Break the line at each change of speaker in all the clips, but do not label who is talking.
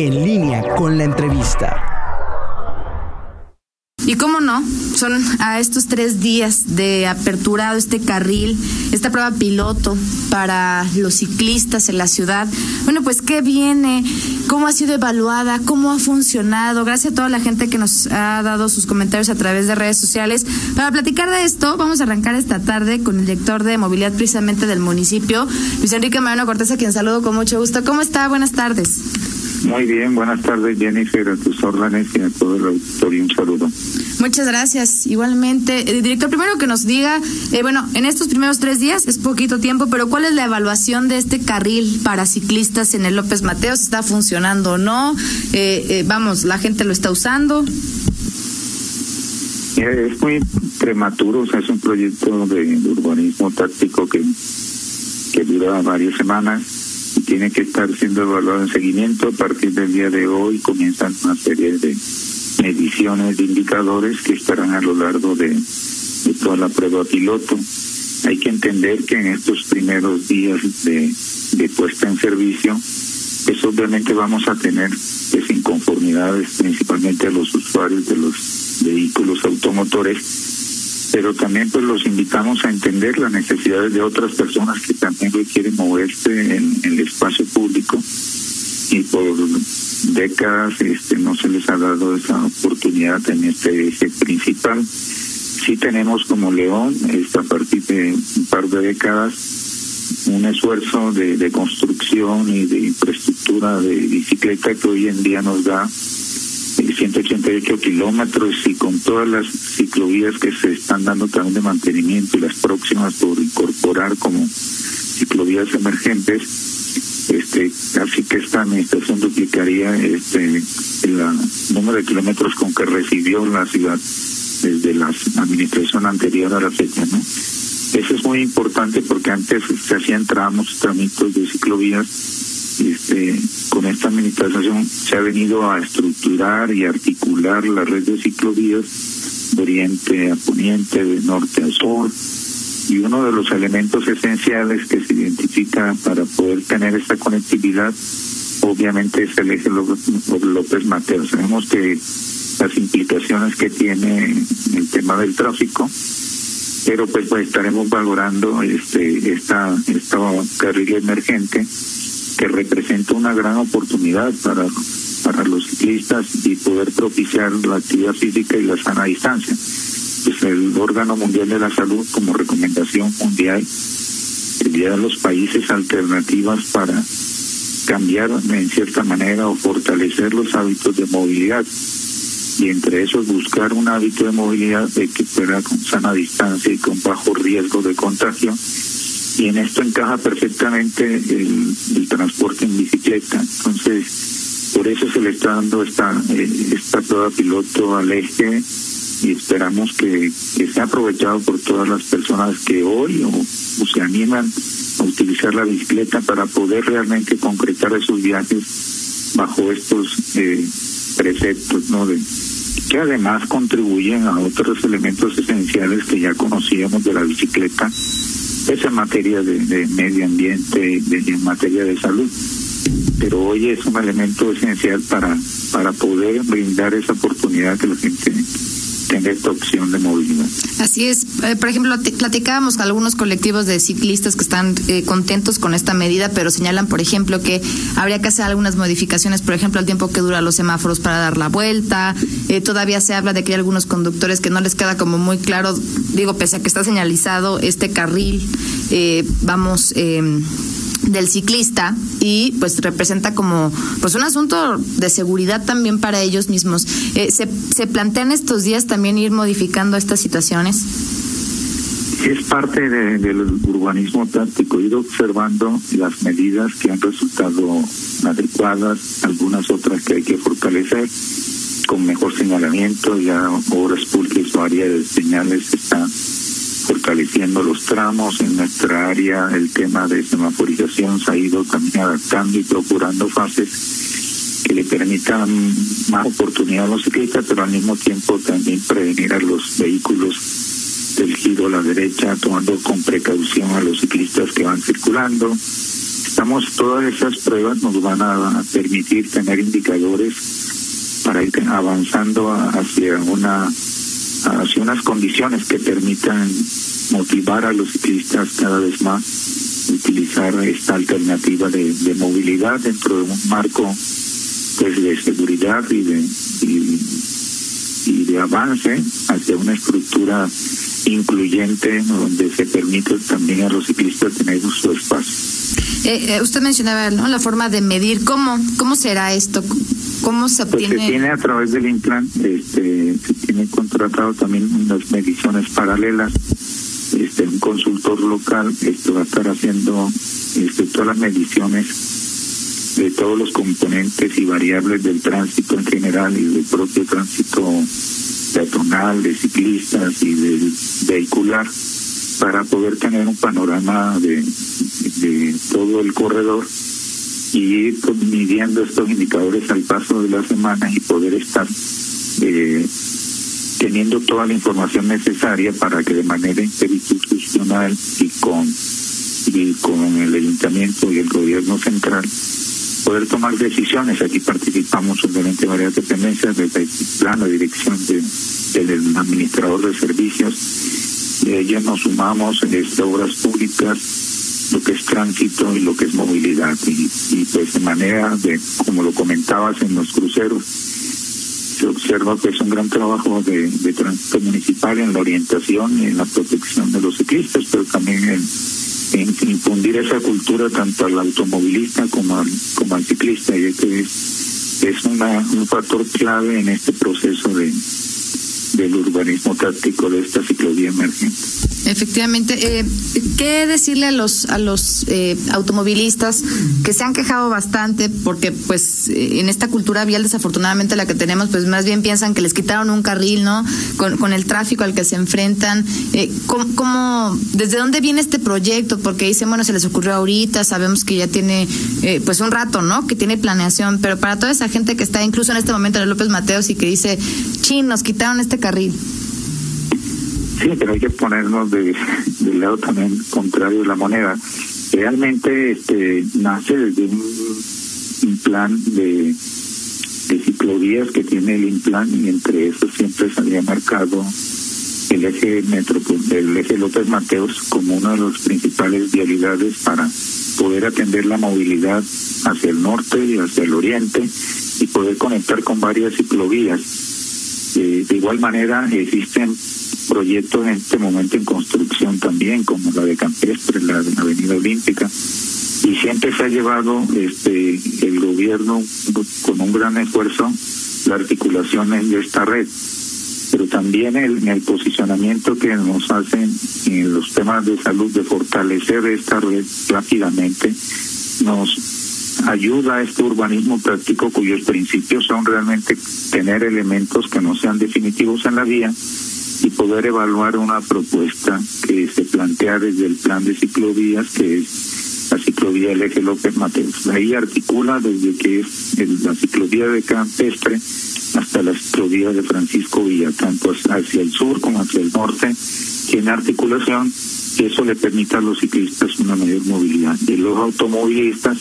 En línea con la entrevista.
Y cómo no, son a estos tres días de aperturado este carril, esta prueba piloto para los ciclistas en la ciudad. Bueno, pues qué viene, cómo ha sido evaluada, cómo ha funcionado. Gracias a toda la gente que nos ha dado sus comentarios a través de redes sociales. Para platicar de esto, vamos a arrancar esta tarde con el director de movilidad precisamente del municipio, Luis Enrique Mariano Cortés, a quien saludo con mucho gusto. ¿Cómo está? Buenas tardes.
Muy bien, buenas tardes Jennifer, a tus órdenes y a todo el auditorio un saludo.
Muchas gracias. Igualmente, eh, director, primero que nos diga, eh, bueno, en estos primeros tres días es poquito tiempo, pero ¿cuál es la evaluación de este carril para ciclistas en el López Mateos? ¿Está funcionando o no? Eh, vamos, ¿la gente lo está usando?
Es muy prematuro, o sea, es un proyecto de, urbanismo táctico que, que dura varias semanas tiene que estar siendo evaluado en seguimiento. A partir del día de hoy comienzan una serie de mediciones de indicadores que estarán a lo largo de, toda la prueba piloto. Hay que entender que en estos primeros días de, de puesta en servicio, pues obviamente vamos a tener pues, inconformidades principalmente a los usuarios de los vehículos automotores, pero también pues los invitamos a entender las necesidades de otras personas que también quieren moverse en, el espacio público y por décadas este no se les ha dado esa oportunidad en este eje principal. Sí tenemos como León, a partir de un par de décadas, un esfuerzo de construcción y de infraestructura de bicicleta que hoy en día nos da 188 eh, kilómetros y con todas las ciclovías que se están dando también de mantenimiento y las próximas por incorporar como ciclovías emergentes, este así que esta administración duplicaría este el número de kilómetros con que recibió la ciudad desde la administración anterior a la fecha eso es muy importante porque antes se hacían tramos tramitos de ciclovías este con esta administración se ha venido a estructurar y articular la red de ciclovías de oriente a poniente de norte a sur y uno de los elementos esenciales que se identifica para poder tener esta conectividad obviamente es el eje López Mateo. Sabemos que las implicaciones que tiene el tema del tráfico, pero pues, pues estaremos valorando este esta esta carril emergente que representa una gran oportunidad para para los ciclistas y poder propiciar la actividad física y la sana distancia. Pues el órgano mundial de la salud como recomendación mundial envía a los países alternativas para cambiar en cierta manera o fortalecer los hábitos de movilidad. Y entre esos buscar un hábito de movilidad de que fuera con sana distancia y con bajo riesgo de contagio y en esto encaja perfectamente el, transporte en bicicleta entonces por eso se le está dando esta eh, esta prueba piloto al eje y esperamos que, sea aprovechado por todas las personas que hoy o, se animan a utilizar la bicicleta para poder realmente concretar esos viajes bajo estos eh, preceptos, ¿no? De, que además contribuyen a otros elementos esenciales que ya conocíamos de la bicicleta, es materia de, medio ambiente, y en materia de salud. Pero hoy es un elemento esencial para, para poder brindar esa oportunidad que la gente tener esta opción de movilidad.
Así es. Eh, por ejemplo, platicábamos con algunos colectivos de ciclistas que están eh, contentos con esta medida, pero señalan, por ejemplo, que habría que hacer algunas modificaciones, por ejemplo, al tiempo que dura los semáforos para dar la vuelta. Eh, todavía se habla de que hay algunos conductores que no les queda como muy claro, digo, pese a que está señalizado este carril, vamos del ciclista y pues representa como pues un asunto de seguridad también para ellos mismos. Eh, ¿se, ¿Se plantean estos días también ir modificando estas situaciones?
Es parte del urbanismo táctico, ir observando las medidas que han resultado adecuadas, algunas otras que hay que fortalecer con mejor señalamiento, ya obras públicas o área de señales están fortaleciendo los tramos en nuestra área, el tema de semaforización se ha ido también adaptando y procurando fases que le permitan más oportunidad a los ciclistas, pero al mismo tiempo también prevenir a los vehículos del giro a la derecha, tomando con precaución a los ciclistas que van circulando. estamos todas esas pruebas nos van a permitir tener indicadores para ir avanzando hacia una hacia unas condiciones que permitan motivar a los ciclistas cada vez más utilizar esta alternativa de, movilidad dentro de un marco pues de seguridad y de y de avance hacia una estructura incluyente donde se permite también a los ciclistas tener su espacio.
Eh, eh, usted mencionaba ¿no? la forma de medir. ¿Cómo, cómo será esto? ¿Cómo se obtiene?
Pues se tiene a través del Implan, este, se tiene contratado también unas mediciones paralelas. Este, un consultor local este, va a estar haciendo este, todas las mediciones de todos los componentes y variables del tránsito en general y del propio tránsito peatonal, de ciclistas y del vehicular para poder tener un panorama de, de todo el corredor y ir midiendo estos indicadores al paso de la semana y poder estar eh, teniendo toda la información necesaria para que de manera interinstitucional y con y con el ayuntamiento y el gobierno central poder tomar decisiones. Aquí participamos obviamente varias dependencias desde el plano de dirección de, del administrador de servicios. De ellas nos sumamos en estas obras públicas, lo que es tránsito y lo que es movilidad. Y, y pues de manera de, como lo comentabas en los cruceros, se observa que es un gran trabajo de, de tránsito municipal en la orientación y en la protección de los ciclistas, pero también en en infundir esa cultura tanto al automovilista como al, como al ciclista, y que es, es una, un factor clave en este proceso de, del urbanismo táctico de esta ciclovía emergente.
Efectivamente, eh, ¿qué decirle a los a los eh, automovilistas que se han quejado bastante porque pues eh, en esta cultura vial desafortunadamente la que tenemos pues más bien piensan que les quitaron un carril, ¿no? Con, con el tráfico al que se enfrentan. Eh, ¿cómo, desde dónde viene este proyecto? Porque dicen, bueno, se les ocurrió ahorita, sabemos que ya tiene eh, pues un rato, ¿no? Que tiene planeación, pero para toda esa gente que está incluso en este momento en López Mateos y que dice, chin, nos quitaron este carril.
Sí, pero hay que ponernos de, del lado también contrario de la moneda. Realmente este nace desde un, plan de, de ciclovías que tiene el Implan y entre esos siempre se había marcado el eje metro, el eje López Mateos como una de las principales vialidades para poder atender la movilidad hacia el norte y hacia el oriente y poder conectar con varias ciclovías. Eh, de igual manera existen proyectos en este momento en construcción también, como la de Campestre, la de la Avenida Olímpica, y siempre se ha llevado este el gobierno con un gran esfuerzo la articulación de esta red, pero también el, el posicionamiento que nos hacen en los temas de salud de fortalecer esta red rápidamente nos ayuda a este urbanismo práctico cuyos principios son realmente tener elementos que no sean definitivos en la vía y poder evaluar una propuesta que se plantea desde el plan de ciclovías, que es la ciclovía del eje López Mateos. Ahí articula desde que es la ciclovía de Campestre hasta la ciclovía de Francisco Villa, tanto hacia el sur como hacia el norte, tiene articulación y eso le permite a los ciclistas una mayor movilidad. Y los automovilistas,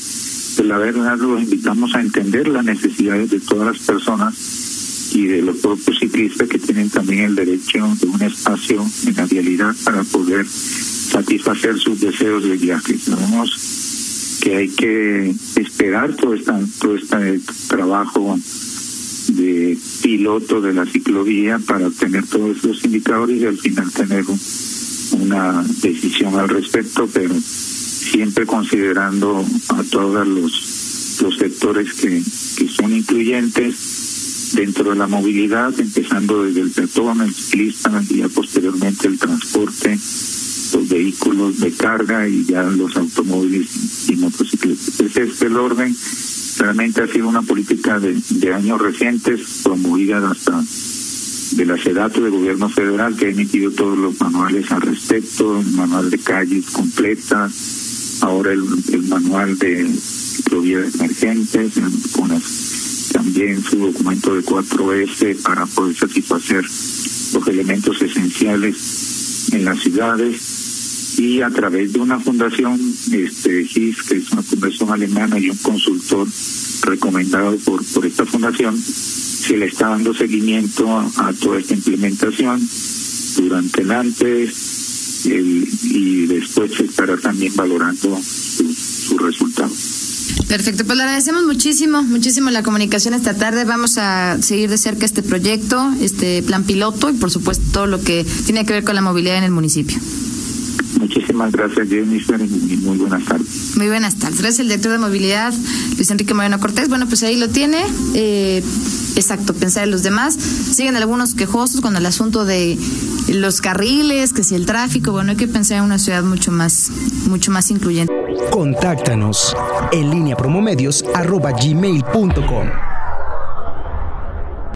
pues la verdad los invitamos a entender las necesidades de todas las personas y de los propios ciclistas que tienen también el derecho de un espacio en la vialidad para poder satisfacer sus deseos de viaje. Sabemos que hay que esperar todo este, todo este trabajo de piloto de la ciclovía para obtener todos esos indicadores y al final tener una decisión al respecto, pero siempre considerando a todos los, los sectores que, que son incluyentes dentro de la movilidad, empezando desde el peatón, el ciclista y ya posteriormente el transporte, los vehículos de carga y ya los automóviles y motocicletas. Ese es el orden. Realmente ha sido una política de, de años recientes, promovida hasta de la SEDATO del gobierno federal, que ha emitido todos los manuales al respecto, el manual de calles completa, ahora el, el manual de ciclovías emergentes, con también su documento de 4S para poder satisfacer los elementos esenciales en las ciudades. Y a través de una fundación, este GIS, que es una fundación alemana y un consultor recomendado por, por esta fundación, se le está dando seguimiento a, toda esta implementación durante el antes y después se estará también valorando su, su resultado.
Perfecto, pues le agradecemos muchísimo, muchísimo la comunicación esta tarde. Vamos a seguir de cerca este proyecto, este plan piloto y por supuesto todo lo que tiene que ver con la movilidad en el municipio.
Muchísimas gracias, Jennifer, y muy buenas tardes.
Muy buenas tardes. Gracias, el director de movilidad, Luis Enrique Moreno Cortés. Bueno, pues ahí lo tiene. Eh, exacto, pensar en los demás. Siguen algunos quejosos con el asunto de los carriles, que si el tráfico. Bueno, hay que pensar en una ciudad mucho más, mucho más incluyente.
Contáctanos en línea promomedios.